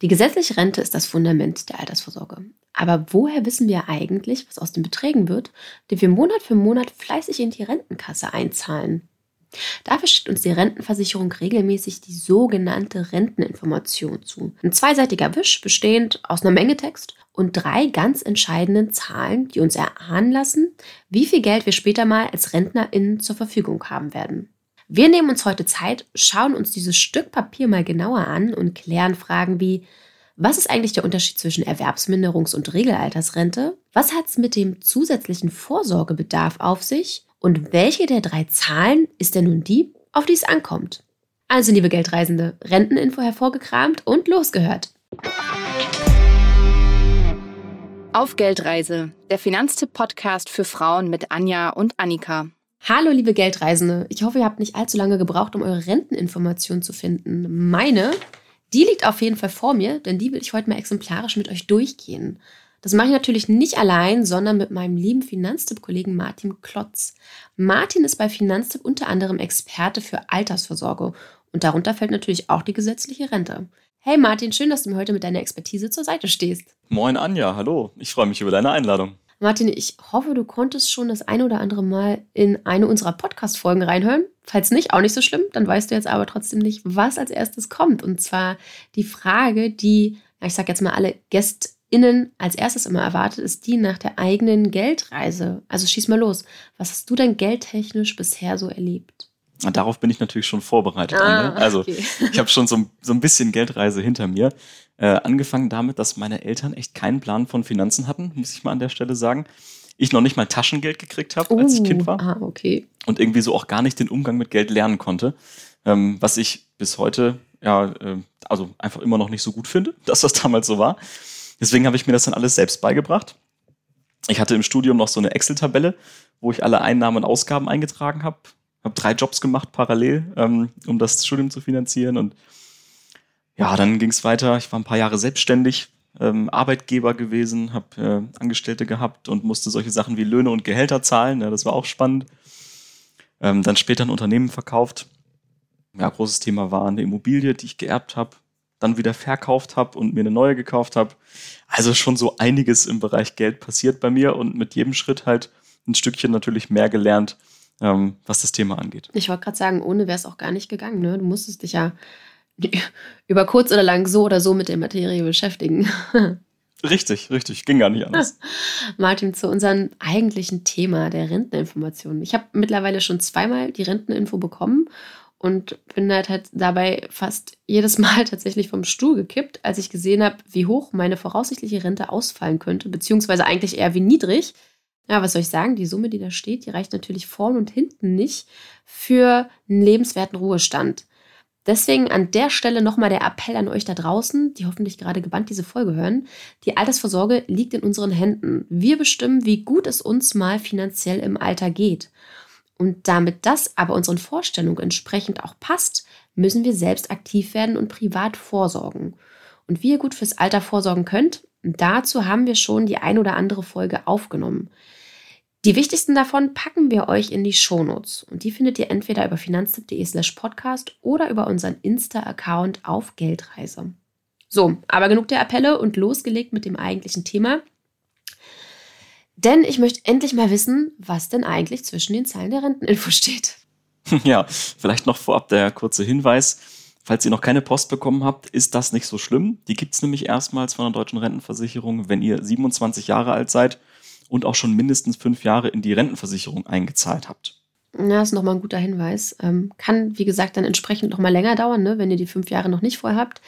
Die gesetzliche Rente ist das Fundament der Altersvorsorge. Aber woher wissen wir eigentlich, was aus den Beträgen wird, die wir Monat für Monat fleißig in die Rentenkasse einzahlen? Dafür schickt uns die Rentenversicherung regelmäßig die sogenannte Renteninformation zu. Ein zweiseitiger Wisch bestehend aus einer Menge Text und drei ganz entscheidenden Zahlen, die uns erahnen lassen, wie viel Geld wir später mal als RentnerInnen zur Verfügung haben werden. Wir nehmen uns heute Zeit, schauen uns dieses Stück Papier mal genauer an und klären Fragen wie, was ist eigentlich der Unterschied zwischen Erwerbsminderungs- und Regelaltersrente? Was hat es mit dem zusätzlichen Vorsorgebedarf auf sich? Und welche der drei Zahlen ist denn nun die, auf die es ankommt? Also, liebe Geldreisende, Renteninfo hervorgekramt und losgehört. Auf Geldreise, der Finanztipp-Podcast für Frauen mit Anja und Annika. Hallo, liebe Geldreisende. Ich hoffe, ihr habt nicht allzu lange gebraucht, um eure Renteninformationen zu finden. Meine, die liegt auf jeden Fall vor mir, denn die will ich heute mal exemplarisch mit euch durchgehen. Das mache ich natürlich nicht allein, sondern mit meinem lieben Finanztipp-Kollegen Martin Klotz. Martin ist bei Finanztipp unter anderem Experte für Altersvorsorge und darunter fällt natürlich auch die gesetzliche Rente. Hey Martin, schön, dass du mir heute mit deiner Expertise zur Seite stehst. Moin Anja, hallo. Ich freue mich über deine Einladung. Martin, ich hoffe, du konntest schon das eine oder andere Mal in eine unserer Podcast-Folgen reinhören. Falls nicht, auch nicht so schlimm. Dann weißt du jetzt aber trotzdem nicht, was als erstes kommt. Und zwar die Frage, die, ich sag jetzt mal, alle GästInnen als erstes immer erwartet, ist die nach der eigenen Geldreise. Also schieß mal los. Was hast du denn geldtechnisch bisher so erlebt? Darauf bin ich natürlich schon vorbereitet. Ah, also okay. ich habe schon so, so, ein bisschen Geldreise hinter mir. Äh, angefangen damit, dass meine Eltern echt keinen Plan von Finanzen hatten, muss ich mal an der Stelle sagen. Ich noch nicht mal Taschengeld gekriegt habe, als ich Kind war. Ah, okay. Und irgendwie so auch gar nicht den Umgang mit Geld lernen konnte. Ähm, was ich bis heute, ja, äh, also einfach immer noch nicht so gut finde, dass das damals so war. Deswegen habe ich mir das dann alles selbst beigebracht. Ich hatte im Studium noch so eine Excel-Tabelle, wo ich alle Einnahmen und Ausgaben eingetragen habe. Habe drei Jobs gemacht parallel, ähm, um das Studium zu finanzieren und ja, dann ging es weiter. Ich war ein paar Jahre selbstständig, ähm, Arbeitgeber gewesen, habe äh, Angestellte gehabt und musste solche Sachen wie Löhne und Gehälter zahlen. Ja, das war auch spannend. Ähm, dann später ein Unternehmen verkauft. Ja, großes Thema war eine Immobilie, die ich geerbt habe, dann wieder verkauft habe und mir eine neue gekauft habe. Also schon so einiges im Bereich Geld passiert bei mir und mit jedem Schritt halt ein Stückchen natürlich mehr gelernt, ähm, was das Thema angeht. Ich wollte gerade sagen, ohne wäre es auch gar nicht gegangen. Ne? Du musstest dich ja über kurz oder lang so oder so mit der Materie beschäftigen. Richtig, richtig, ging gar nicht anders. Martin, zu unserem eigentlichen Thema der Renteninformation. Ich habe mittlerweile schon zweimal die Renteninfo bekommen und bin halt, halt dabei fast jedes Mal tatsächlich vom Stuhl gekippt, als ich gesehen habe, wie hoch meine voraussichtliche Rente ausfallen könnte, beziehungsweise eigentlich eher wie niedrig. Ja, was soll ich sagen? Die Summe, die da steht, die reicht natürlich vorn und hinten nicht für einen lebenswerten Ruhestand. Deswegen an der Stelle nochmal der Appell an euch da draußen, die hoffentlich gerade gebannt diese Folge hören. Die Altersvorsorge liegt in unseren Händen. Wir bestimmen, wie gut es uns mal finanziell im Alter geht. Und damit das aber unseren Vorstellungen entsprechend auch passt, müssen wir selbst aktiv werden und privat vorsorgen. Und wie ihr gut fürs Alter vorsorgen könnt, dazu haben wir schon die ein oder andere Folge aufgenommen. Die wichtigsten davon packen wir euch in die Shownotes und die findet ihr entweder über finanztipp.de slash podcast oder über unseren Insta-Account auf Geldreise. So, aber genug der Appelle und losgelegt mit dem eigentlichen Thema. Denn ich möchte endlich mal wissen, was denn eigentlich zwischen den Zeilen der Renteninfo steht. Ja, vielleicht noch vorab der kurze Hinweis. Falls ihr noch keine Post bekommen habt, ist das nicht so schlimm. Die gibt es nämlich erstmals von der deutschen Rentenversicherung, wenn ihr 27 Jahre alt seid und auch schon mindestens fünf Jahre in die Rentenversicherung eingezahlt habt. Ja, das ist nochmal ein guter Hinweis. Ähm, kann, wie gesagt, dann entsprechend noch mal länger dauern, ne, wenn ihr die fünf Jahre noch nicht vorher habt.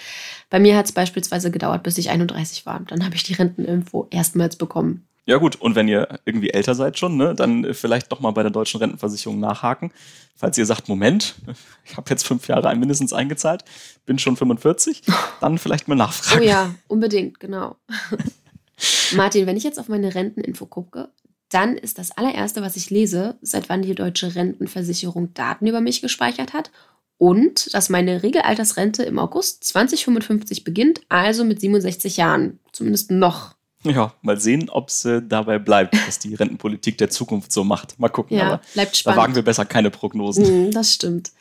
Bei mir hat es beispielsweise gedauert, bis ich 31 war. Dann habe ich die Renteninfo erstmals bekommen. Ja gut, und wenn ihr irgendwie älter seid schon, ne, dann vielleicht doch mal bei der deutschen Rentenversicherung nachhaken. Falls ihr sagt, Moment, ich habe jetzt fünf Jahre mindestens eingezahlt, bin schon 45, dann vielleicht mal nachfragen. Oh ja, unbedingt, genau. Martin, wenn ich jetzt auf meine Renteninfo gucke, dann ist das allererste, was ich lese, seit wann die deutsche Rentenversicherung Daten über mich gespeichert hat und dass meine Regelaltersrente im August 2055 beginnt, also mit 67 Jahren. Zumindest noch. Ja, mal sehen, ob es äh, dabei bleibt, was die Rentenpolitik der Zukunft so macht. Mal gucken. Ja, bleibt spannend. Da wagen wir besser keine Prognosen. Mm, das stimmt.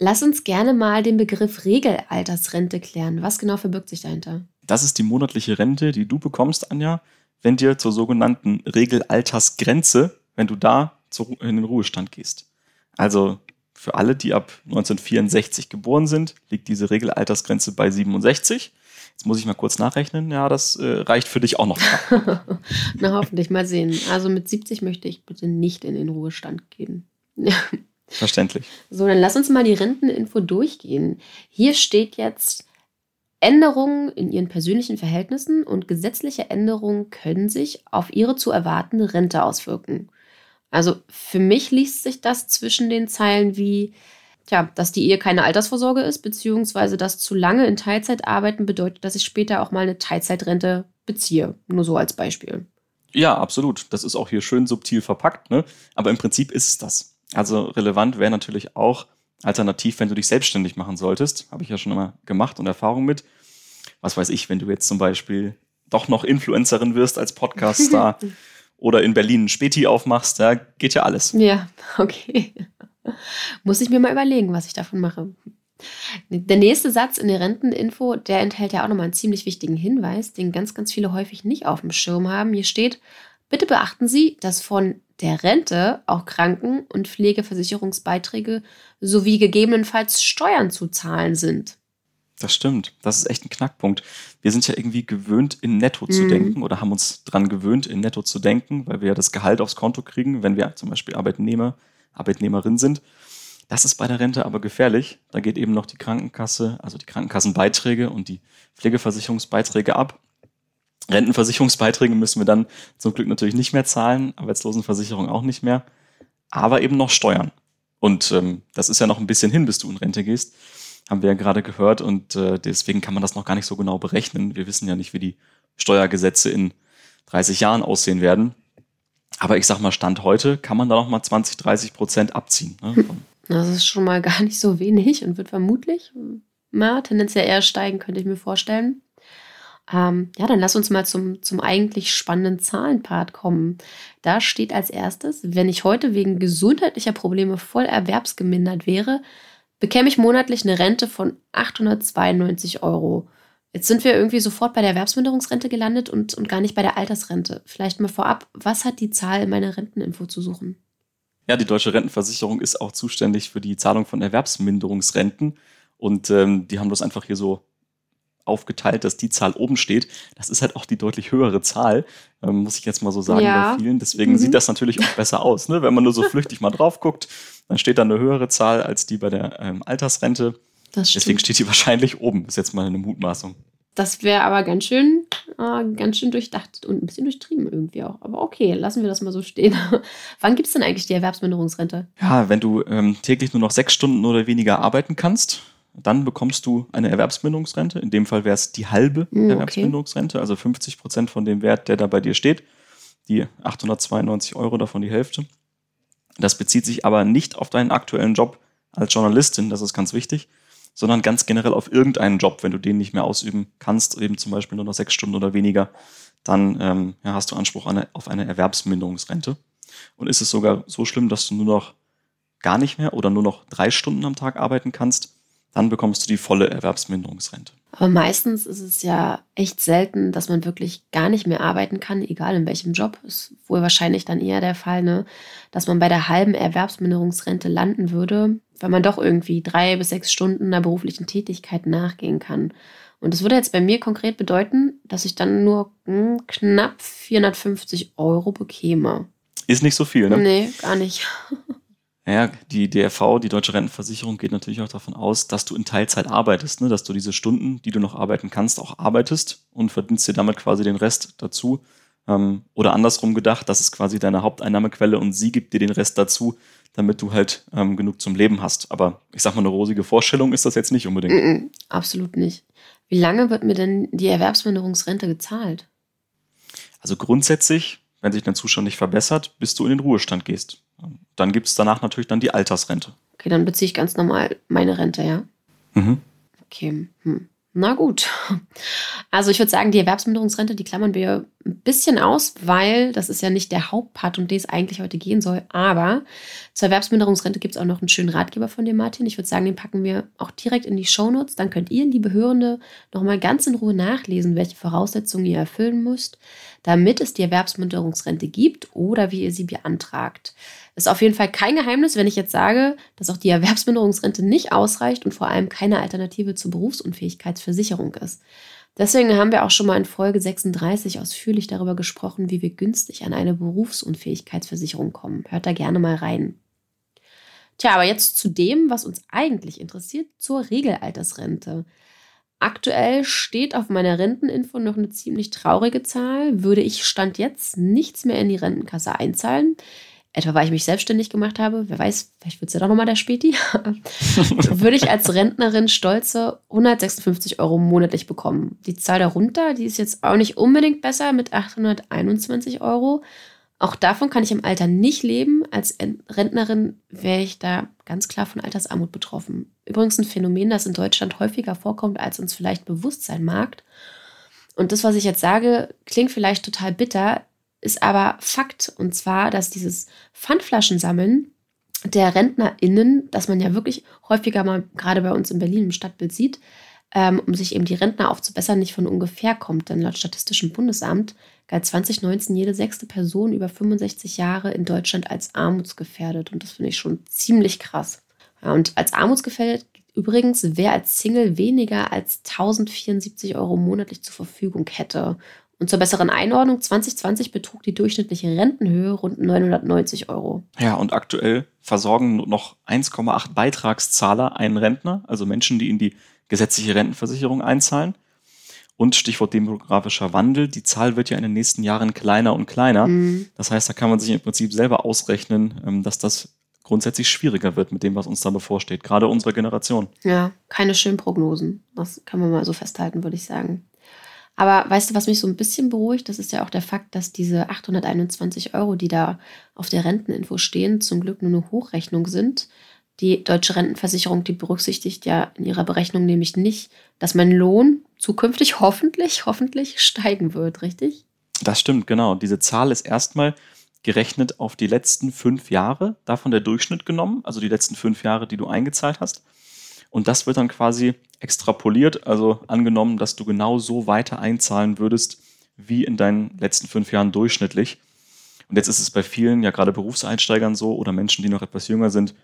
Lass uns gerne mal den Begriff Regelaltersrente klären. Was genau verbirgt sich dahinter? Das ist die monatliche Rente, die du bekommst, Anja, wenn dir zur sogenannten Regelaltersgrenze, wenn du da in den Ruhestand gehst. Also für alle, die ab 1964 geboren sind, liegt diese Regelaltersgrenze bei 67. Jetzt muss ich mal kurz nachrechnen. Ja, das äh, reicht für dich auch noch. Na, hoffentlich mal sehen. Also mit 70 möchte ich bitte nicht in den Ruhestand gehen. Verständlich. So, dann lass uns mal die Renteninfo durchgehen. Hier steht jetzt, Änderungen in ihren persönlichen Verhältnissen und gesetzliche Änderungen können sich auf ihre zu erwartende Rente auswirken. Also für mich liest sich das zwischen den Zeilen wie, tja, dass die Ehe keine Altersvorsorge ist, beziehungsweise dass zu lange in Teilzeit arbeiten bedeutet, dass ich später auch mal eine Teilzeitrente beziehe. Nur so als Beispiel. Ja, absolut. Das ist auch hier schön subtil verpackt, ne? Aber im Prinzip ist es das. Also relevant wäre natürlich auch alternativ, wenn du dich selbstständig machen solltest. Habe ich ja schon immer gemacht und Erfahrung mit. Was weiß ich, wenn du jetzt zum Beispiel doch noch Influencerin wirst als Podcast-Star oder in Berlin ein Späti aufmachst, da geht ja alles. Ja, okay. Muss ich mir mal überlegen, was ich davon mache. Der nächste Satz in der Renteninfo, der enthält ja auch nochmal einen ziemlich wichtigen Hinweis, den ganz, ganz viele häufig nicht auf dem Schirm haben. Hier steht, bitte beachten Sie, dass von der Rente auch Kranken- und Pflegeversicherungsbeiträge sowie gegebenenfalls Steuern zu zahlen sind. Das stimmt. Das ist echt ein Knackpunkt. Wir sind ja irgendwie gewöhnt, in Netto zu mhm. denken oder haben uns daran gewöhnt, in Netto zu denken, weil wir ja das Gehalt aufs Konto kriegen, wenn wir zum Beispiel Arbeitnehmer, Arbeitnehmerin sind. Das ist bei der Rente aber gefährlich. Da geht eben noch die Krankenkasse, also die Krankenkassenbeiträge und die Pflegeversicherungsbeiträge ab. Rentenversicherungsbeiträge müssen wir dann zum Glück natürlich nicht mehr zahlen, Arbeitslosenversicherung auch nicht mehr, aber eben noch Steuern. Und ähm, das ist ja noch ein bisschen hin, bis du in Rente gehst, haben wir ja gerade gehört und äh, deswegen kann man das noch gar nicht so genau berechnen. Wir wissen ja nicht, wie die Steuergesetze in 30 Jahren aussehen werden. Aber ich sag mal, Stand heute kann man da noch mal 20, 30 Prozent abziehen. Ne? Hm. Das ist schon mal gar nicht so wenig und wird vermutlich na, tendenziell eher steigen, könnte ich mir vorstellen. Ähm, ja, dann lass uns mal zum, zum eigentlich spannenden Zahlenpart kommen. Da steht als erstes, wenn ich heute wegen gesundheitlicher Probleme voll erwerbsgemindert wäre, bekäme ich monatlich eine Rente von 892 Euro. Jetzt sind wir irgendwie sofort bei der Erwerbsminderungsrente gelandet und, und gar nicht bei der Altersrente. Vielleicht mal vorab, was hat die Zahl in meiner Renteninfo zu suchen? Ja, die deutsche Rentenversicherung ist auch zuständig für die Zahlung von Erwerbsminderungsrenten. Und ähm, die haben das einfach hier so aufgeteilt, dass die Zahl oben steht. Das ist halt auch die deutlich höhere Zahl, ähm, muss ich jetzt mal so sagen ja. bei vielen. Deswegen mhm. sieht das natürlich auch besser aus. Ne? Wenn man nur so flüchtig mal drauf guckt, dann steht da eine höhere Zahl als die bei der ähm, Altersrente. Deswegen steht die wahrscheinlich oben. Ist jetzt mal eine Mutmaßung. Das wäre aber ganz schön, äh, ganz schön durchdacht und ein bisschen durchtrieben irgendwie auch. Aber okay, lassen wir das mal so stehen. Wann gibt es denn eigentlich die Erwerbsminderungsrente? Ja, wenn du ähm, täglich nur noch sechs Stunden oder weniger arbeiten kannst, dann bekommst du eine Erwerbsminderungsrente. In dem Fall wäre es die halbe mm, Erwerbsminderungsrente, also 50 Prozent von dem Wert, der da bei dir steht. Die 892 Euro, davon die Hälfte. Das bezieht sich aber nicht auf deinen aktuellen Job als Journalistin, das ist ganz wichtig, sondern ganz generell auf irgendeinen Job. Wenn du den nicht mehr ausüben kannst, eben zum Beispiel nur noch sechs Stunden oder weniger, dann ähm, ja, hast du Anspruch eine, auf eine Erwerbsminderungsrente. Und ist es sogar so schlimm, dass du nur noch gar nicht mehr oder nur noch drei Stunden am Tag arbeiten kannst, dann bekommst du die volle Erwerbsminderungsrente. Aber meistens ist es ja echt selten, dass man wirklich gar nicht mehr arbeiten kann, egal in welchem Job. Ist wohl wahrscheinlich dann eher der Fall, ne? dass man bei der halben Erwerbsminderungsrente landen würde, weil man doch irgendwie drei bis sechs Stunden einer beruflichen Tätigkeit nachgehen kann. Und das würde jetzt bei mir konkret bedeuten, dass ich dann nur hm, knapp 450 Euro bekäme. Ist nicht so viel, ne? Nee, gar nicht. Naja, die DRV, die Deutsche Rentenversicherung, geht natürlich auch davon aus, dass du in Teilzeit arbeitest, ne? dass du diese Stunden, die du noch arbeiten kannst, auch arbeitest und verdienst dir damit quasi den Rest dazu. Ähm, oder andersrum gedacht, das ist quasi deine Haupteinnahmequelle und sie gibt dir den Rest dazu, damit du halt ähm, genug zum Leben hast. Aber ich sag mal, eine rosige Vorstellung ist das jetzt nicht unbedingt. Mm -mm, absolut nicht. Wie lange wird mir denn die Erwerbsminderungsrente gezahlt? Also grundsätzlich, wenn sich dein Zustand nicht verbessert, bis du in den Ruhestand gehst. Dann gibt es danach natürlich dann die Altersrente. Okay, dann beziehe ich ganz normal meine Rente, ja? Mhm. Okay. Hm. Na gut. Also ich würde sagen, die Erwerbsminderungsrente, die klammern wir ein bisschen aus, weil das ist ja nicht der Hauptpart, um den es eigentlich heute gehen soll. Aber zur Erwerbsminderungsrente gibt es auch noch einen schönen Ratgeber von dir, Martin. Ich würde sagen, den packen wir auch direkt in die Shownotes. Dann könnt ihr, liebe Hörende, nochmal ganz in Ruhe nachlesen, welche Voraussetzungen ihr erfüllen müsst, damit es die Erwerbsminderungsrente gibt oder wie ihr sie beantragt. Ist auf jeden Fall kein Geheimnis, wenn ich jetzt sage, dass auch die Erwerbsminderungsrente nicht ausreicht und vor allem keine Alternative zur Berufsunfähigkeitsversicherung ist. Deswegen haben wir auch schon mal in Folge 36 ausführlich darüber gesprochen, wie wir günstig an eine Berufsunfähigkeitsversicherung kommen. Hört da gerne mal rein. Tja, aber jetzt zu dem, was uns eigentlich interessiert, zur Regelaltersrente. Aktuell steht auf meiner Renteninfo noch eine ziemlich traurige Zahl. Würde ich Stand jetzt nichts mehr in die Rentenkasse einzahlen, etwa weil ich mich selbstständig gemacht habe, wer weiß, vielleicht wird es ja doch nochmal der Späti, würde ich als Rentnerin stolze 156 Euro monatlich bekommen. Die Zahl darunter, die ist jetzt auch nicht unbedingt besser mit 821 Euro. Auch davon kann ich im Alter nicht leben. Als Rentnerin wäre ich da ganz klar von Altersarmut betroffen. Übrigens ein Phänomen, das in Deutschland häufiger vorkommt, als uns vielleicht bewusst sein mag. Und das, was ich jetzt sage, klingt vielleicht total bitter, ist aber Fakt. Und zwar, dass dieses Pfandflaschensammeln der RentnerInnen, das man ja wirklich häufiger mal gerade bei uns in Berlin im Stadtbild sieht, ähm, um sich eben die Rentner aufzubessern, nicht von ungefähr kommt. Denn laut Statistischem Bundesamt galt 2019 jede sechste Person über 65 Jahre in Deutschland als armutsgefährdet. Und das finde ich schon ziemlich krass. Ja, und als armutsgefährdet übrigens, wer als Single weniger als 1074 Euro monatlich zur Verfügung hätte. Und zur besseren Einordnung, 2020 betrug die durchschnittliche Rentenhöhe rund 990 Euro. Ja, und aktuell versorgen noch 1,8 Beitragszahler einen Rentner, also Menschen, die in die gesetzliche Rentenversicherung einzahlen. Und Stichwort demografischer Wandel, die Zahl wird ja in den nächsten Jahren kleiner und kleiner. Mhm. Das heißt, da kann man sich im Prinzip selber ausrechnen, ähm, dass das grundsätzlich schwieriger wird mit dem, was uns da bevorsteht, gerade unsere Generation. Ja, keine schönen Prognosen. Das kann man mal so festhalten, würde ich sagen. Aber weißt du, was mich so ein bisschen beruhigt? Das ist ja auch der Fakt, dass diese 821 Euro, die da auf der Renteninfo stehen, zum Glück nur eine Hochrechnung sind. Die deutsche Rentenversicherung, die berücksichtigt ja in ihrer Berechnung nämlich nicht, dass mein Lohn zukünftig hoffentlich, hoffentlich steigen wird, richtig? Das stimmt, genau. Diese Zahl ist erstmal gerechnet auf die letzten fünf Jahre, davon der Durchschnitt genommen, also die letzten fünf Jahre, die du eingezahlt hast. Und das wird dann quasi extrapoliert, also angenommen, dass du genau so weiter einzahlen würdest wie in deinen letzten fünf Jahren durchschnittlich. Und jetzt ist es bei vielen, ja gerade Berufseinsteigern so oder Menschen, die noch etwas jünger sind,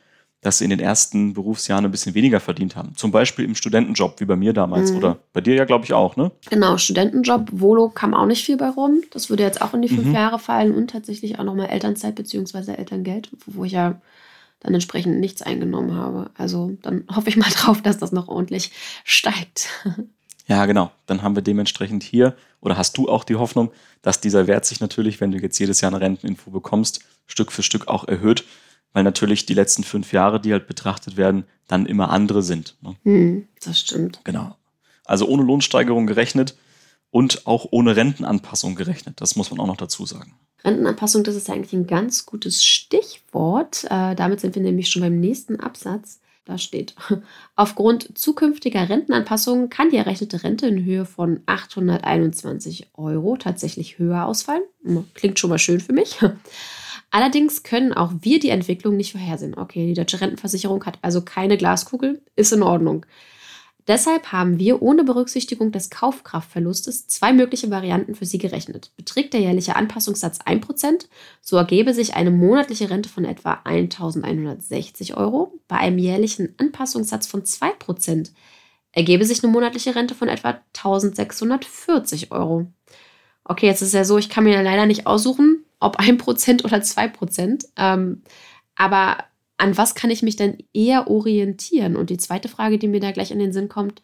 dass sie in den ersten Berufsjahren ein bisschen weniger verdient haben. Zum Beispiel im Studentenjob, wie bei mir damals mhm. oder bei dir ja, glaube ich, auch, ne? Genau, Studentenjob, Volo kam auch nicht viel bei rum. Das würde jetzt auch in die fünf mhm. Jahre fallen und tatsächlich auch nochmal Elternzeit bzw. Elterngeld, wo ich ja dann entsprechend nichts eingenommen habe. Also dann hoffe ich mal drauf, dass das noch ordentlich steigt. Ja, genau. Dann haben wir dementsprechend hier, oder hast du auch die Hoffnung, dass dieser Wert sich natürlich, wenn du jetzt jedes Jahr eine Renteninfo bekommst, Stück für Stück auch erhöht, weil natürlich die letzten fünf Jahre, die halt betrachtet werden, dann immer andere sind. Ne? Hm, das stimmt. Genau. Also ohne Lohnsteigerung gerechnet und auch ohne Rentenanpassung gerechnet. Das muss man auch noch dazu sagen. Rentenanpassung, das ist eigentlich ein ganz gutes Stichwort. Äh, damit sind wir nämlich schon beim nächsten Absatz. Da steht, aufgrund zukünftiger Rentenanpassungen kann die errechnete Rente in Höhe von 821 Euro tatsächlich höher ausfallen. Hm, klingt schon mal schön für mich. Allerdings können auch wir die Entwicklung nicht vorhersehen. Okay, die deutsche Rentenversicherung hat also keine Glaskugel, ist in Ordnung. Deshalb haben wir ohne Berücksichtigung des Kaufkraftverlustes zwei mögliche Varianten für Sie gerechnet. Beträgt der jährliche Anpassungssatz 1%, so ergebe sich eine monatliche Rente von etwa 1.160 Euro. Bei einem jährlichen Anpassungssatz von 2% ergebe sich eine monatliche Rente von etwa 1.640 Euro. Okay, jetzt ist ja so, ich kann mir leider nicht aussuchen, ob 1% oder 2%. Ähm, aber an was kann ich mich denn eher orientieren? Und die zweite Frage, die mir da gleich in den Sinn kommt,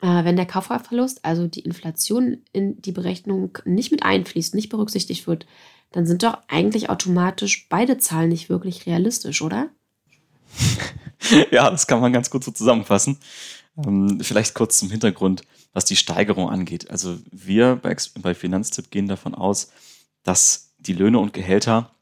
äh, wenn der Kaufkraftverlust, also die Inflation in die Berechnung nicht mit einfließt, nicht berücksichtigt wird, dann sind doch eigentlich automatisch beide Zahlen nicht wirklich realistisch, oder? ja, das kann man ganz gut so zusammenfassen. Ähm, vielleicht kurz zum Hintergrund, was die Steigerung angeht. Also wir bei, bei Finanztipp gehen davon aus, dass die Löhne und Gehälter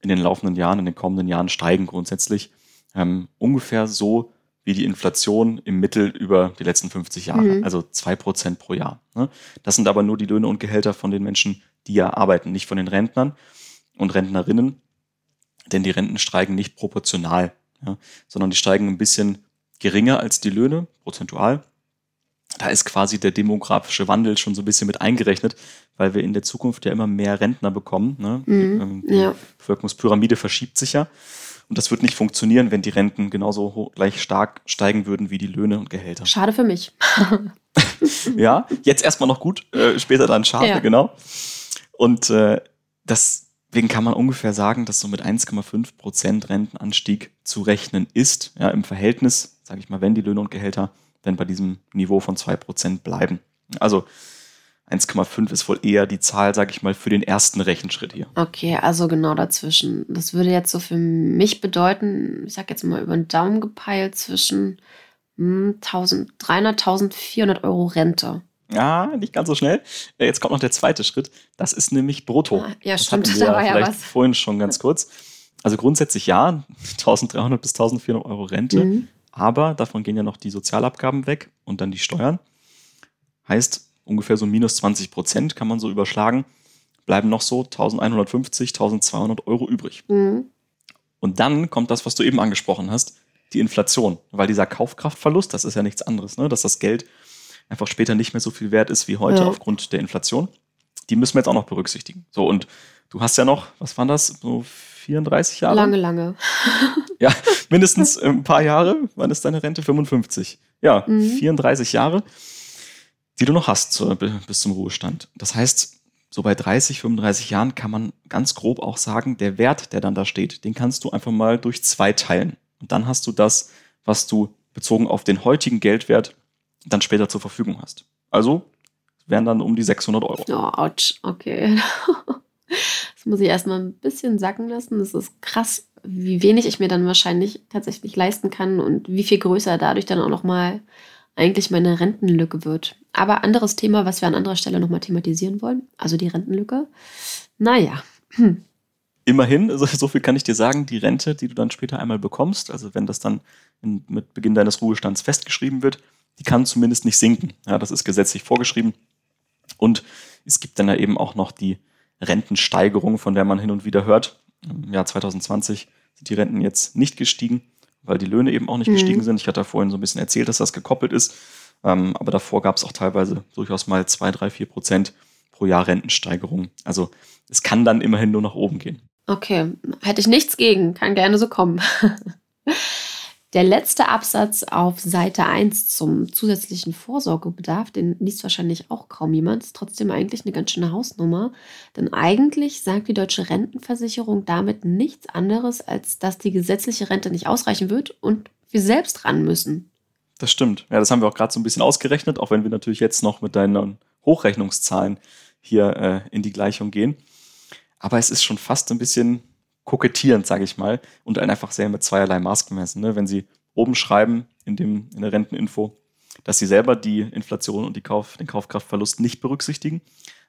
in den laufenden Jahren, in den kommenden Jahren steigen grundsätzlich. Ähm, ungefähr so, wie die Inflation im Mittel über die letzten 50 Jahre, mhm. also 2% pro Jahr. Ne? Das sind aber nur die Löhne und Gehälter von den Menschen, die ja arbeiten, nicht von den Rentnern und Rentnerinnen, denn die Renten steigen nicht proportional, ja, sondern die steigen ein bisschen geringer als die Löhne, prozentual. Da ist quasi der demografische Wandel schon so ein bisschen mit eingerechnet, weil wir in der Zukunft ja immer mehr Rentner bekommen. Ne? Mhm, ähm, die ja. Bevölkerungspyramide verschiebt sich ja. Und das wird nicht funktionieren, wenn die Renten genauso hoch, gleich stark steigen würden wie die Löhne und Gehälter. Schade für mich. ja, jetzt erstmal noch gut, äh, später dann schade, ja. genau. Und äh, deswegen kann man ungefähr sagen, dass so mit 1,5 Prozent Rentenanstieg zu rechnen ist, ja, im Verhältnis, sage ich mal, wenn die Löhne und Gehälter denn bei diesem Niveau von 2 Prozent bleiben. Also 1,5 ist wohl eher die Zahl, sage ich mal, für den ersten Rechenschritt hier. Okay, also genau dazwischen. Das würde jetzt so für mich bedeuten, ich sage jetzt mal über den Daumen gepeilt, zwischen 1300, 1400 Euro Rente. Ja, nicht ganz so schnell. Äh, jetzt kommt noch der zweite Schritt. Das ist nämlich brutto. Ah, ja, das stimmt. Hatten wir da war ja was. Vorhin schon ganz kurz. Also grundsätzlich ja, 1300 bis 1400 Euro Rente. Mhm. Aber davon gehen ja noch die Sozialabgaben weg und dann die Steuern. Heißt, ungefähr so minus 20 Prozent kann man so überschlagen. Bleiben noch so 1150, 1200 Euro übrig. Mhm. Und dann kommt das, was du eben angesprochen hast, die Inflation. Weil dieser Kaufkraftverlust, das ist ja nichts anderes, ne? dass das Geld einfach später nicht mehr so viel wert ist wie heute ja. aufgrund der Inflation. Die müssen wir jetzt auch noch berücksichtigen. So, und du hast ja noch, was waren das, so 34 Jahre? Lange, lange. ja, mindestens ein paar Jahre. Wann ist deine Rente? 55. Ja, mhm. 34 Jahre, die du noch hast zu, bis zum Ruhestand. Das heißt, so bei 30, 35 Jahren kann man ganz grob auch sagen, der Wert, der dann da steht, den kannst du einfach mal durch zwei teilen. Und dann hast du das, was du bezogen auf den heutigen Geldwert dann später zur Verfügung hast. Also wären dann um die 600 Euro. Oh, ouch, okay. Das muss ich erstmal ein bisschen sacken lassen. Das ist krass, wie wenig ich mir dann wahrscheinlich tatsächlich leisten kann und wie viel größer dadurch dann auch nochmal eigentlich meine Rentenlücke wird. Aber anderes Thema, was wir an anderer Stelle nochmal thematisieren wollen, also die Rentenlücke. Naja. Hm. Immerhin, also so viel kann ich dir sagen, die Rente, die du dann später einmal bekommst, also wenn das dann in, mit Beginn deines Ruhestands festgeschrieben wird, die kann zumindest nicht sinken. Ja, das ist gesetzlich vorgeschrieben. Und es gibt dann ja eben auch noch die Rentensteigerung, von der man hin und wieder hört. Im Jahr 2020 sind die Renten jetzt nicht gestiegen, weil die Löhne eben auch nicht mhm. gestiegen sind. Ich hatte vorhin so ein bisschen erzählt, dass das gekoppelt ist. Ähm, aber davor gab es auch teilweise durchaus mal zwei, drei, vier Prozent pro Jahr Rentensteigerung. Also es kann dann immerhin nur nach oben gehen. Okay, hätte ich nichts gegen, kann gerne so kommen. Der letzte Absatz auf Seite 1 zum zusätzlichen Vorsorgebedarf, den liest wahrscheinlich auch kaum jemand, ist trotzdem eigentlich eine ganz schöne Hausnummer. Denn eigentlich sagt die deutsche Rentenversicherung damit nichts anderes, als dass die gesetzliche Rente nicht ausreichen wird und wir selbst ran müssen. Das stimmt. Ja, das haben wir auch gerade so ein bisschen ausgerechnet, auch wenn wir natürlich jetzt noch mit deinen Hochrechnungszahlen hier äh, in die Gleichung gehen. Aber es ist schon fast ein bisschen kokettierend, sage ich mal, und dann einfach sehr mit zweierlei Maß gemessen. Ne? Wenn Sie oben schreiben in, dem, in der Renteninfo, dass Sie selber die Inflation und die Kauf, den Kaufkraftverlust nicht berücksichtigen,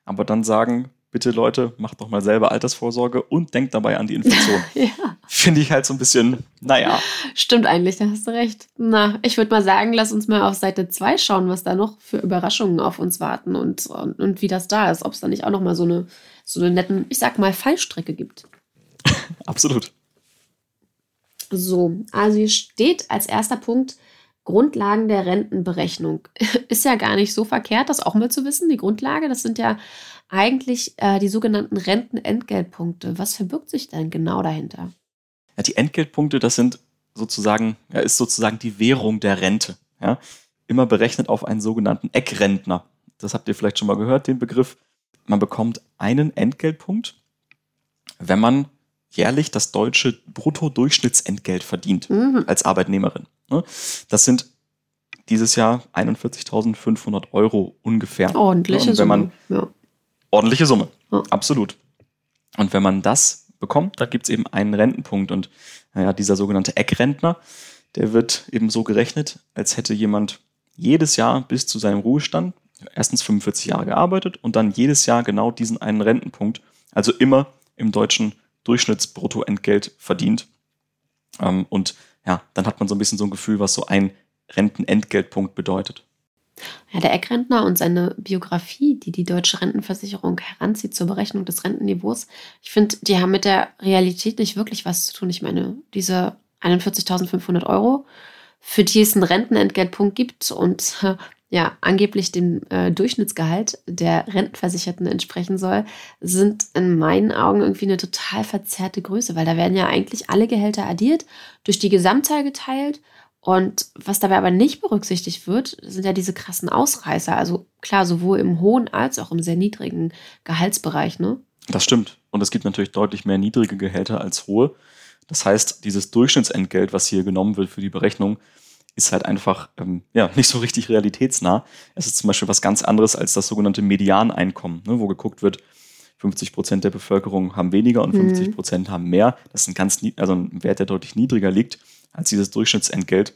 aber dann sagen, bitte Leute, macht doch mal selber Altersvorsorge und denkt dabei an die Inflation. ja. Finde ich halt so ein bisschen, naja. Stimmt eigentlich, da hast du recht. Na, ich würde mal sagen, lass uns mal auf Seite 2 schauen, was da noch für Überraschungen auf uns warten und, und, und wie das da ist. Ob es da nicht auch noch mal so eine, so eine netten, ich sag mal, Fallstrecke gibt. Absolut. So, also hier steht als erster Punkt Grundlagen der Rentenberechnung. Ist ja gar nicht so verkehrt, das auch mal zu wissen. Die Grundlage, das sind ja eigentlich äh, die sogenannten Rentenentgeltpunkte. Was verbirgt sich denn genau dahinter? Ja, die Entgeltpunkte, das sind sozusagen, ja, ist sozusagen die Währung der Rente. Ja? Immer berechnet auf einen sogenannten Eckrentner. Das habt ihr vielleicht schon mal gehört, den Begriff. Man bekommt einen Entgeltpunkt, wenn man jährlich das deutsche Bruttodurchschnittsentgelt verdient mhm. als Arbeitnehmerin. Ne? Das sind dieses Jahr 41.500 Euro ungefähr. Ordentliche Summe. Ja. Ordentliche Summe, ja. absolut. Und wenn man das bekommt, da gibt es eben einen Rentenpunkt. Und naja, dieser sogenannte Eckrentner, der wird eben so gerechnet, als hätte jemand jedes Jahr bis zu seinem Ruhestand erstens 45 Jahre gearbeitet und dann jedes Jahr genau diesen einen Rentenpunkt, also immer im deutschen Durchschnittsbruttoentgelt verdient. Ähm, und ja, dann hat man so ein bisschen so ein Gefühl, was so ein Rentenentgeltpunkt bedeutet. Ja, der Eckrentner und seine Biografie, die die deutsche Rentenversicherung heranzieht zur Berechnung des Rentenniveaus, ich finde, die haben mit der Realität nicht wirklich was zu tun. Ich meine, diese 41.500 Euro, für die es einen Rentenentgeltpunkt gibt und ja, angeblich dem äh, Durchschnittsgehalt der Rentenversicherten entsprechen soll, sind in meinen Augen irgendwie eine total verzerrte Größe, weil da werden ja eigentlich alle Gehälter addiert, durch die Gesamtzahl geteilt und was dabei aber nicht berücksichtigt wird, sind ja diese krassen Ausreißer. Also klar, sowohl im hohen als auch im sehr niedrigen Gehaltsbereich, ne? Das stimmt. Und es gibt natürlich deutlich mehr niedrige Gehälter als hohe. Das heißt, dieses Durchschnittsentgelt, was hier genommen wird für die Berechnung, ist halt einfach ähm, ja, nicht so richtig realitätsnah. Es ist zum Beispiel was ganz anderes als das sogenannte Medianeinkommen, ne, wo geguckt wird, 50 Prozent der Bevölkerung haben weniger und 50 mhm. Prozent mhm. haben mehr. Das ist ein ganz, also ein Wert, der deutlich niedriger liegt als dieses Durchschnittsentgelt,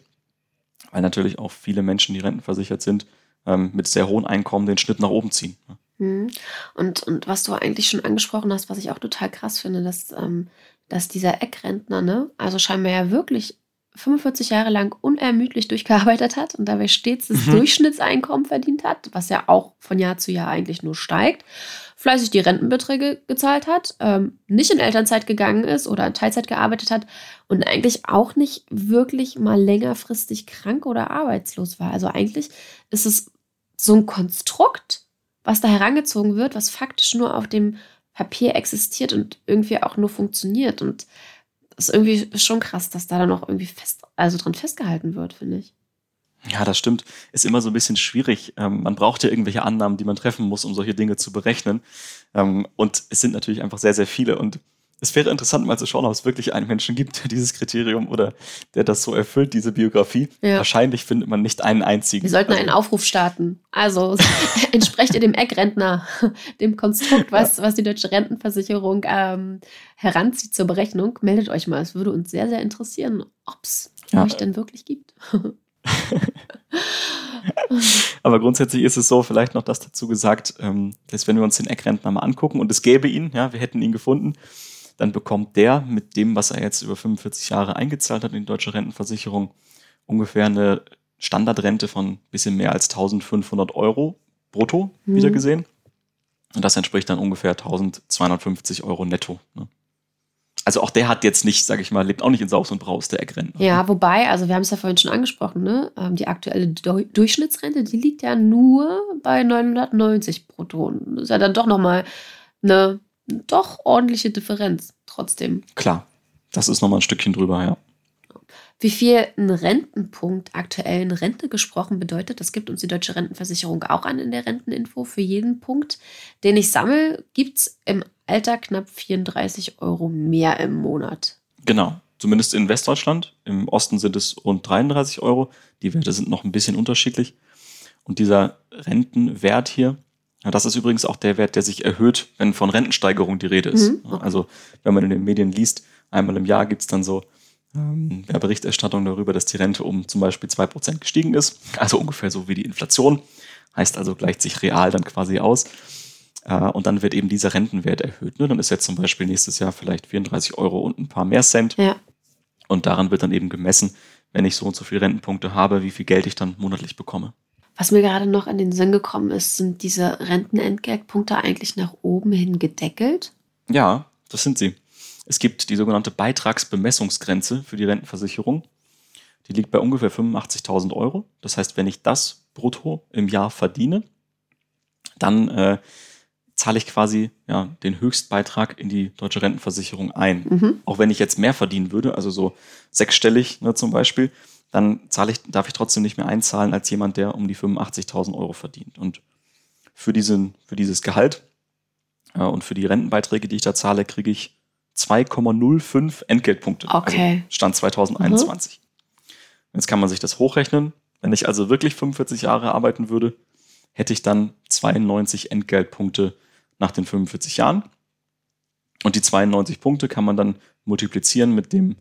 weil natürlich auch viele Menschen, die rentenversichert sind, ähm, mit sehr hohen Einkommen den Schnitt nach oben ziehen. Ne. Mhm. Und, und was du eigentlich schon angesprochen hast, was ich auch total krass finde, dass, ähm, dass dieser Eckrentner, ne, also scheinbar ja wirklich 45 Jahre lang unermüdlich durchgearbeitet hat und dabei stets das mhm. Durchschnittseinkommen verdient hat, was ja auch von Jahr zu Jahr eigentlich nur steigt, fleißig die Rentenbeträge gezahlt hat, ähm, nicht in Elternzeit gegangen ist oder in Teilzeit gearbeitet hat und eigentlich auch nicht wirklich mal längerfristig krank oder arbeitslos war. Also eigentlich ist es so ein Konstrukt, was da herangezogen wird, was faktisch nur auf dem Papier existiert und irgendwie auch nur funktioniert. Und ist irgendwie schon krass, dass da dann auch irgendwie fest, also dran festgehalten wird, finde ich. Ja, das stimmt. Ist immer so ein bisschen schwierig. Ähm, man braucht ja irgendwelche Annahmen, die man treffen muss, um solche Dinge zu berechnen. Ähm, und es sind natürlich einfach sehr, sehr viele. Und es wäre interessant mal zu schauen, ob es wirklich einen Menschen gibt, der dieses Kriterium oder der das so erfüllt, diese Biografie. Ja. Wahrscheinlich findet man nicht einen einzigen. Wir sollten also, einen Aufruf starten. Also entsprecht ihr dem Eckrentner, dem Konstrukt, was, was die deutsche Rentenversicherung ähm, heranzieht zur Berechnung. Meldet euch mal. Es würde uns sehr, sehr interessieren, ob es ja. euch denn wirklich gibt. Aber grundsätzlich ist es so, vielleicht noch das dazu gesagt, ähm, dass wenn wir uns den Eckrentner mal angucken und es gäbe ihn, ja, wir hätten ihn gefunden, dann bekommt der mit dem, was er jetzt über 45 Jahre eingezahlt hat in die deutsche Rentenversicherung, ungefähr eine Standardrente von ein bisschen mehr als 1500 Euro brutto mhm. wieder gesehen. Und das entspricht dann ungefähr 1250 Euro netto. Ne? Also auch der hat jetzt nicht, sag ich mal, lebt auch nicht in Saus und Braus, der Eckrentner. Ja, wobei, also wir haben es ja vorhin schon angesprochen, ne? Ähm, die aktuelle Durchschnittsrente, die liegt ja nur bei 990 brutto. Das ist ja dann doch nochmal eine doch ordentliche Differenz trotzdem. Klar, das ist nochmal ein Stückchen drüber, ja. Wie viel ein Rentenpunkt aktuell in Rente gesprochen bedeutet, das gibt uns die Deutsche Rentenversicherung auch an in der Renteninfo. Für jeden Punkt, den ich sammle, gibt es im Alter knapp 34 Euro mehr im Monat. Genau, zumindest in Westdeutschland. Im Osten sind es rund 33 Euro. Die Werte sind noch ein bisschen unterschiedlich. Und dieser Rentenwert hier, ja, das ist übrigens auch der Wert, der sich erhöht, wenn von Rentensteigerung die Rede ist. Mhm, okay. Also wenn man in den Medien liest, einmal im Jahr gibt es dann so ähm, ja, Berichterstattung darüber, dass die Rente um zum Beispiel 2% gestiegen ist. Also ungefähr so wie die Inflation. Heißt also, gleicht sich real dann quasi aus. Äh, und dann wird eben dieser Rentenwert erhöht. Ne? Dann ist jetzt zum Beispiel nächstes Jahr vielleicht 34 Euro und ein paar mehr Cent. Ja. Und daran wird dann eben gemessen, wenn ich so und so viele Rentenpunkte habe, wie viel Geld ich dann monatlich bekomme. Was mir gerade noch in den Sinn gekommen ist, sind diese Rentenentgeltpunkte eigentlich nach oben hin gedeckelt? Ja, das sind sie. Es gibt die sogenannte Beitragsbemessungsgrenze für die Rentenversicherung. Die liegt bei ungefähr 85.000 Euro. Das heißt, wenn ich das brutto im Jahr verdiene, dann äh, zahle ich quasi ja, den Höchstbeitrag in die deutsche Rentenversicherung ein. Mhm. Auch wenn ich jetzt mehr verdienen würde, also so sechsstellig ne, zum Beispiel, dann zahle ich, darf ich trotzdem nicht mehr einzahlen als jemand, der um die 85.000 Euro verdient. Und für, diesen, für dieses Gehalt äh, und für die Rentenbeiträge, die ich da zahle, kriege ich 2,05 Entgeltpunkte. Okay. Also Stand 2021. Mhm. Jetzt kann man sich das hochrechnen. Wenn ich also wirklich 45 Jahre arbeiten würde, hätte ich dann 92 Entgeltpunkte nach den 45 Jahren. Und die 92 Punkte kann man dann multiplizieren mit dem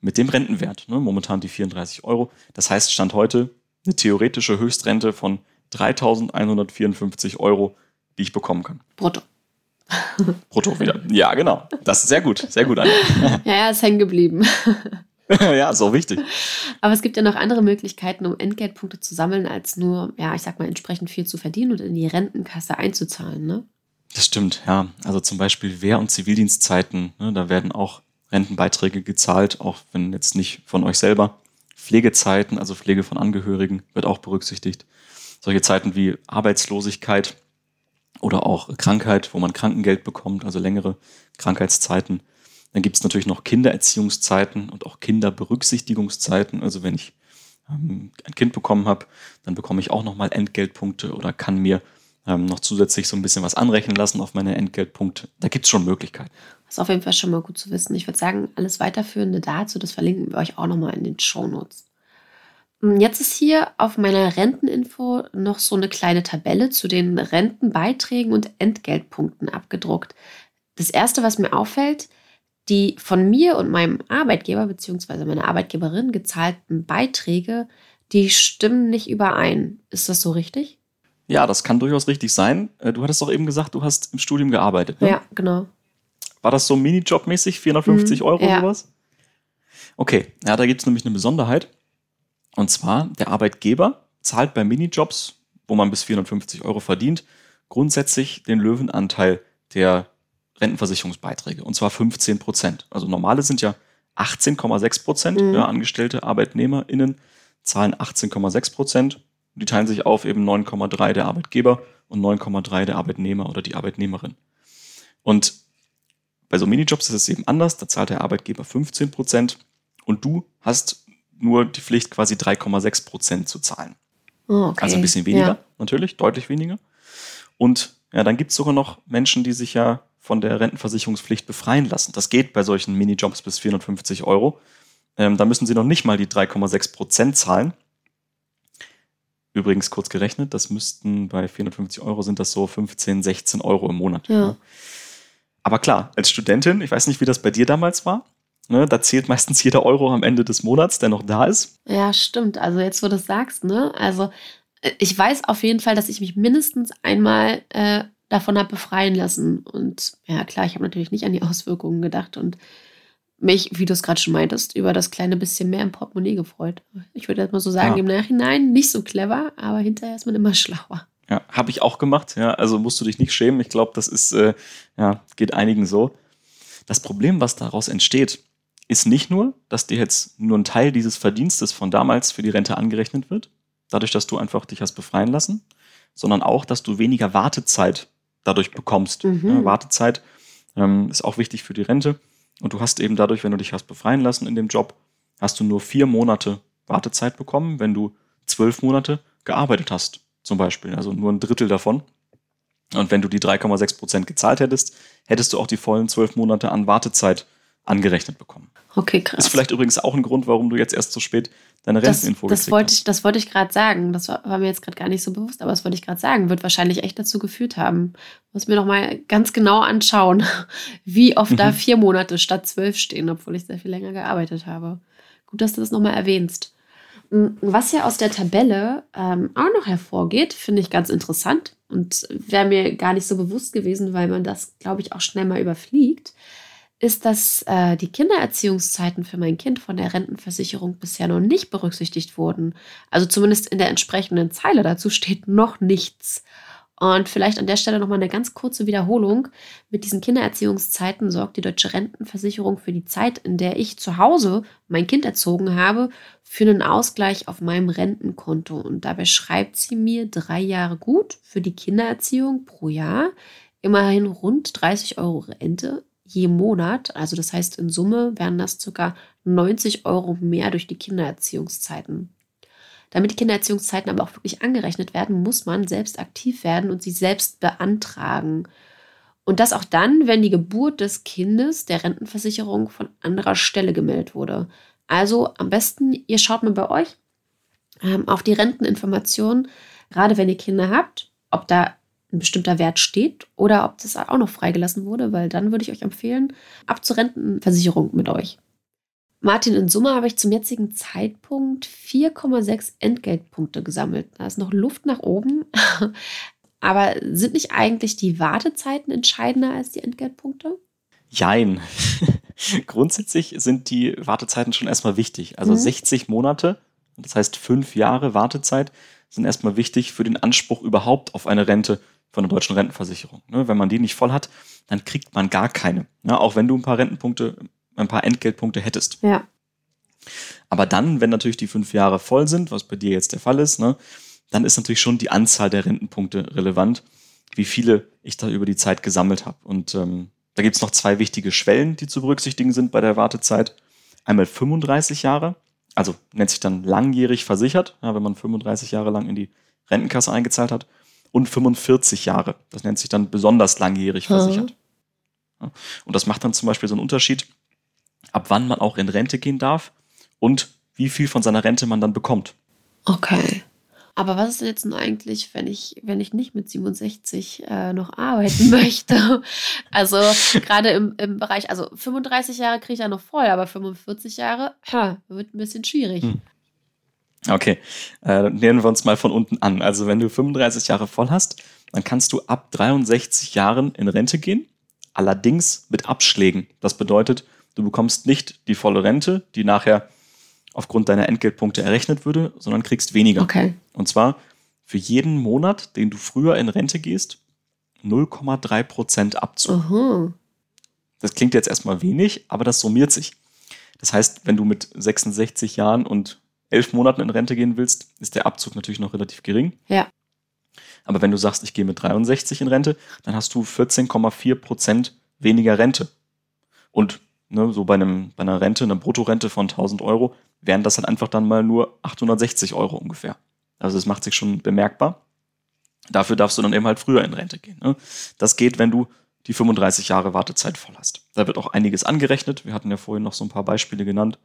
mit dem Rentenwert. Ne? Momentan die 34 Euro. Das heißt, Stand heute eine theoretische Höchstrente von 3.154 Euro, die ich bekommen kann. Brutto. Brutto wieder. Ja, genau. Das ist sehr gut. Sehr gut, Anja. ja, ja, ist hängen geblieben. ja, ist auch wichtig. Aber es gibt ja noch andere Möglichkeiten, um Entgeltpunkte zu sammeln, als nur, ja, ich sag mal, entsprechend viel zu verdienen und in die Rentenkasse einzuzahlen, ne? Das stimmt, ja. Also zum Beispiel Wehr- und Zivildienstzeiten, ne, da werden auch Rentenbeiträge gezahlt, auch wenn jetzt nicht von euch selber. Pflegezeiten, also Pflege von Angehörigen, wird auch berücksichtigt. Solche Zeiten wie Arbeitslosigkeit oder auch Krankheit, wo man Krankengeld bekommt, also längere Krankheitszeiten. Dann gibt es natürlich noch Kindererziehungszeiten und auch Kinderberücksichtigungszeiten. Also wenn ich ähm, ein Kind bekommen habe, dann bekomme ich auch nochmal Entgeltpunkte oder kann mir ähm, noch zusätzlich so ein bisschen was anrechnen lassen auf meine Entgeltpunkte. Da gibt es schon Möglichkeiten. Das ist auf jeden Fall schon mal gut zu wissen. Ich würde sagen, alles weiterführende dazu, das verlinken wir euch auch nochmal in den Show Notes. Hm, jetzt ist hier auf meiner Renteninfo noch so eine kleine Tabelle zu den Rentenbeiträgen und Entgeltpunkten abgedruckt. Das erste, was mir auffällt, die von mir und meinem Arbeitgeber bzw. meiner Arbeitgeberin gezahlten Beiträge, die stimmen nicht überein. Ist das so richtig? Ja, das kann durchaus richtig sein. Äh, du hattest doch eben gesagt, du hast im Studium gearbeitet. Ne? Ja, genau. War das so Minijob-mäßig, 450 mhm, Euro ja. sowas? Okay, ja, da gibt es nämlich eine Besonderheit. Und zwar, der Arbeitgeber zahlt bei Minijobs, wo man bis 450 Euro verdient, grundsätzlich den Löwenanteil der Rentenversicherungsbeiträge. Und zwar 15 Prozent. Also normale sind ja 18,6 Prozent. Mhm. Ja, angestellte ArbeitnehmerInnen zahlen 18,6 Prozent die teilen sich auf eben 9,3 der Arbeitgeber und 9,3 der Arbeitnehmer oder die Arbeitnehmerin. Und bei so Minijobs ist es eben anders. Da zahlt der Arbeitgeber 15 Prozent und du hast nur die Pflicht, quasi 3,6 Prozent zu zahlen. Oh, okay. Also ein bisschen weniger, ja. natürlich, deutlich weniger. Und ja, dann gibt es sogar noch Menschen, die sich ja von der Rentenversicherungspflicht befreien lassen. Das geht bei solchen Minijobs bis 450 Euro. Ähm, da müssen sie noch nicht mal die 3,6 Prozent zahlen, Übrigens kurz gerechnet, das müssten bei 450 Euro sind das so 15, 16 Euro im Monat. Ja. Ne? Aber klar, als Studentin, ich weiß nicht, wie das bei dir damals war, ne, da zählt meistens jeder Euro am Ende des Monats, der noch da ist. Ja, stimmt. Also jetzt, wo du das sagst, ne, also äh, ich weiß auf jeden Fall, dass ich mich mindestens einmal äh, davon habe befreien lassen. Und ja, klar, ich habe natürlich nicht an die Auswirkungen gedacht und mich, wie du es gerade schon meintest, über das kleine bisschen mehr im Portemonnaie gefreut. Ich würde jetzt mal so sagen, ja. im Nachhinein nicht so clever, aber hinterher ist man immer schlauer. Ja, habe ich auch gemacht. Ja, also musst du dich nicht schämen. Ich glaube, das ist, äh, ja, geht einigen so. Das Problem, was daraus entsteht, ist nicht nur, dass dir jetzt nur ein Teil dieses Verdienstes von damals für die Rente angerechnet wird, dadurch, dass du einfach dich hast befreien lassen, sondern auch, dass du weniger Wartezeit dadurch bekommst. Mhm. Ja, Wartezeit ähm, ist auch wichtig für die Rente. Und du hast eben dadurch, wenn du dich hast befreien lassen in dem Job, hast du nur vier Monate Wartezeit bekommen, wenn du zwölf Monate gearbeitet hast, zum Beispiel. Also nur ein Drittel davon. Und wenn du die 3,6 Prozent gezahlt hättest, hättest du auch die vollen zwölf Monate an Wartezeit angerechnet bekommen. Okay, krass. Ist vielleicht übrigens auch ein Grund, warum du jetzt erst so spät deine Renteninfo das, das wollte ich, Das wollte ich gerade sagen. Das war, war, mir jetzt gerade gar nicht so bewusst, aber das wollte ich gerade sagen. Wird wahrscheinlich echt dazu geführt haben. Muss mir noch mal ganz genau anschauen, wie oft mhm. da vier Monate statt zwölf stehen, obwohl ich sehr viel länger gearbeitet habe. Gut, dass du das nochmal erwähnst. Was ja aus der Tabelle ähm, auch noch hervorgeht, finde ich ganz interessant und wäre mir gar nicht so bewusst gewesen, weil man das, glaube ich, auch schnell mal überfliegt ist, dass äh, die Kindererziehungszeiten für mein Kind von der Rentenversicherung bisher noch nicht berücksichtigt wurden. Also zumindest in der entsprechenden Zeile dazu steht noch nichts. Und vielleicht an der Stelle nochmal eine ganz kurze Wiederholung. Mit diesen Kindererziehungszeiten sorgt die Deutsche Rentenversicherung für die Zeit, in der ich zu Hause mein Kind erzogen habe, für einen Ausgleich auf meinem Rentenkonto. Und dabei schreibt sie mir drei Jahre gut für die Kindererziehung pro Jahr. Immerhin rund 30 Euro Rente je Monat. Also das heißt, in Summe wären das ca. 90 Euro mehr durch die Kindererziehungszeiten. Damit die Kindererziehungszeiten aber auch wirklich angerechnet werden, muss man selbst aktiv werden und sie selbst beantragen. Und das auch dann, wenn die Geburt des Kindes der Rentenversicherung von anderer Stelle gemeldet wurde. Also am besten, ihr schaut mal bei euch ähm, auf die Renteninformationen, gerade wenn ihr Kinder habt, ob da ein bestimmter Wert steht oder ob das auch noch freigelassen wurde, weil dann würde ich euch empfehlen, ab zur Rentenversicherung mit euch. Martin, in Summe habe ich zum jetzigen Zeitpunkt 4,6 Entgeltpunkte gesammelt. Da ist noch Luft nach oben. Aber sind nicht eigentlich die Wartezeiten entscheidender als die Entgeltpunkte? Jein. Grundsätzlich sind die Wartezeiten schon erstmal wichtig. Also Mhm. 60 Monate, das heißt fünf Jahre Wartezeit, sind erstmal wichtig für den Anspruch überhaupt auf eine Rente von der deutschen Rentenversicherung. Ne, wenn man die nicht voll hat, dann kriegt man gar keine. Ne, auch wenn du ein paar Rentenpunkte, ein paar Entgeltpunkte hättest. Ja. Aber dann, wenn natürlich die fünf Jahre voll sind, was bei dir jetzt der Fall ist, ne, dann ist natürlich schon die Anzahl der Rentenpunkte relevant, wie viele ich da über die Zeit gesammelt habe. Und ähm, da gibt es noch zwei wichtige Schwellen, die zu berücksichtigen sind bei der Wartezeit. Einmal 35 Jahre, also nennt sich dann langjährig versichert, ja, wenn man 35 Jahre lang in die Rentenkasse eingezahlt hat. Und 45 Jahre, das nennt sich dann besonders langjährig Mhm. versichert. Ja, und das macht dann zum Beispiel so einen Unterschied, ab wann man auch in Rente gehen darf und wie viel von seiner Rente man dann bekommt. Okay. Aber was ist denn jetzt nun eigentlich, wenn ich, wenn ich nicht mit 67 äh, noch arbeiten möchte? Also gerade im, im Bereich, also 35 Jahre kriege ich ja noch voll, aber 45 Jahre ha, wird ein bisschen schwierig. Hm. Okay, äh, dann nähern wir uns mal von unten an. Also wenn du 35 Jahre voll hast, dann kannst du ab 63 Jahren in Rente gehen, allerdings mit Abschlägen. Das bedeutet, du bekommst nicht die volle Rente, die nachher aufgrund deiner Entgeltpunkte errechnet würde, sondern kriegst weniger. Okay. Und zwar für jeden Monat, den du früher in Rente gehst, 0,3 Prozent Abzug. Aha. Das klingt jetzt erstmal wenig, aber das summiert sich. Das heißt, wenn du mit 66 Jahren und 11 Monaten in Rente gehen willst, ist der Abzug natürlich noch relativ gering. Ja. Aber wenn du sagst, ich gehe mit 63 in Rente, dann hast du 14,4 Prozent weniger Rente. Und ne, so bei, einem, bei einer Rente, einer Bruttorente von 1000 Euro, wären das dann einfach dann mal nur 860 Euro ungefähr. Also das macht sich schon bemerkbar. Dafür darfst du dann eben halt früher in Rente gehen. Ne? Das geht, wenn du die 35 Jahre Wartezeit voll hast. Da wird auch einiges angerechnet. Wir hatten ja vorhin noch so ein paar Beispiele genannt.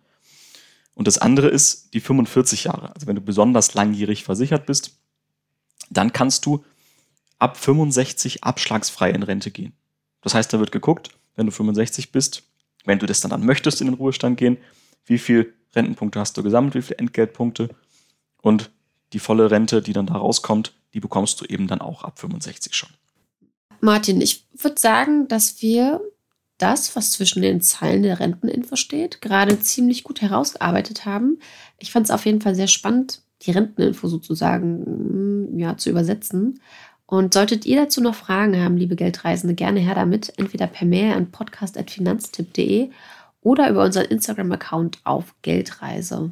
Und das andere ist die 45 Jahre. Also wenn du besonders langjährig versichert bist, dann kannst du ab 65 abschlagsfrei in Rente gehen. Das heißt, da wird geguckt, wenn du 65 bist, wenn du das dann, dann möchtest in den Ruhestand gehen, wie viel Rentenpunkte hast du gesammelt, wie viele Entgeltpunkte und die volle Rente, die dann da rauskommt, die bekommst du eben dann auch ab 65 schon. Martin, ich würde sagen, dass wir das, was zwischen den Zeilen der Renteninfo steht, gerade ziemlich gut herausgearbeitet haben. Ich fand es auf jeden Fall sehr spannend, die Renteninfo sozusagen mm, ja, zu übersetzen. Und solltet ihr dazu noch Fragen haben, liebe Geldreisende, gerne her damit, entweder per Mail an podcast.finanztipp.de oder über unseren Instagram-Account auf Geldreise.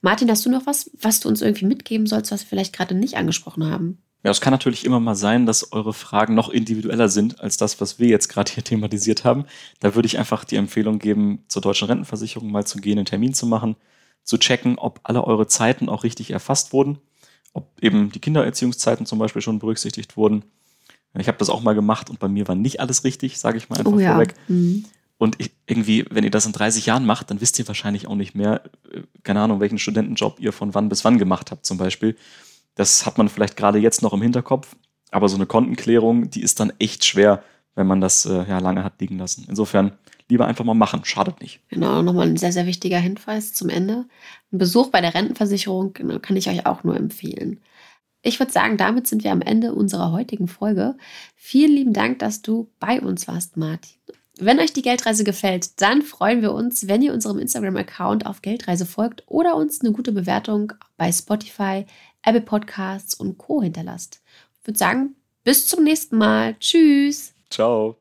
Martin, hast du noch was, was du uns irgendwie mitgeben sollst, was wir vielleicht gerade nicht angesprochen haben? Ja, es kann natürlich immer mal sein, dass eure Fragen noch individueller sind als das, was wir jetzt gerade hier thematisiert haben. Da würde ich einfach die Empfehlung geben, zur deutschen Rentenversicherung mal zu gehen, einen Termin zu machen, zu checken, ob alle eure Zeiten auch richtig erfasst wurden, ob eben die Kindererziehungszeiten zum Beispiel schon berücksichtigt wurden. Ich habe das auch mal gemacht und bei mir war nicht alles richtig, sage ich mal einfach oh ja. vorweg. Mhm. Und ich, irgendwie, wenn ihr das in 30 Jahren macht, dann wisst ihr wahrscheinlich auch nicht mehr, äh, keine Ahnung, welchen Studentenjob ihr von wann bis wann gemacht habt, zum Beispiel. Das hat man vielleicht gerade jetzt noch im Hinterkopf, aber so eine Kontenklärung, die ist dann echt schwer, wenn man das äh, ja lange hat liegen lassen. Insofern lieber einfach mal machen, schadet nicht. Genau, nochmal ein sehr, sehr wichtiger Hinweis zum Ende. Ein Besuch bei der Rentenversicherung genau, kann ich euch auch nur empfehlen. Ich würde sagen, damit sind wir am Ende unserer heutigen Folge. Vielen lieben Dank, dass du bei uns warst, Martin. Wenn euch die Geldreise gefällt, dann freuen wir uns, wenn ihr unserem Instagram-Account auf Geldreise folgt oder uns eine gute Bewertung bei Spotify, Apple Podcasts und Co. hinterlasst. Ich würde sagen, bis zum nächsten Mal. Tschüss. Ciao.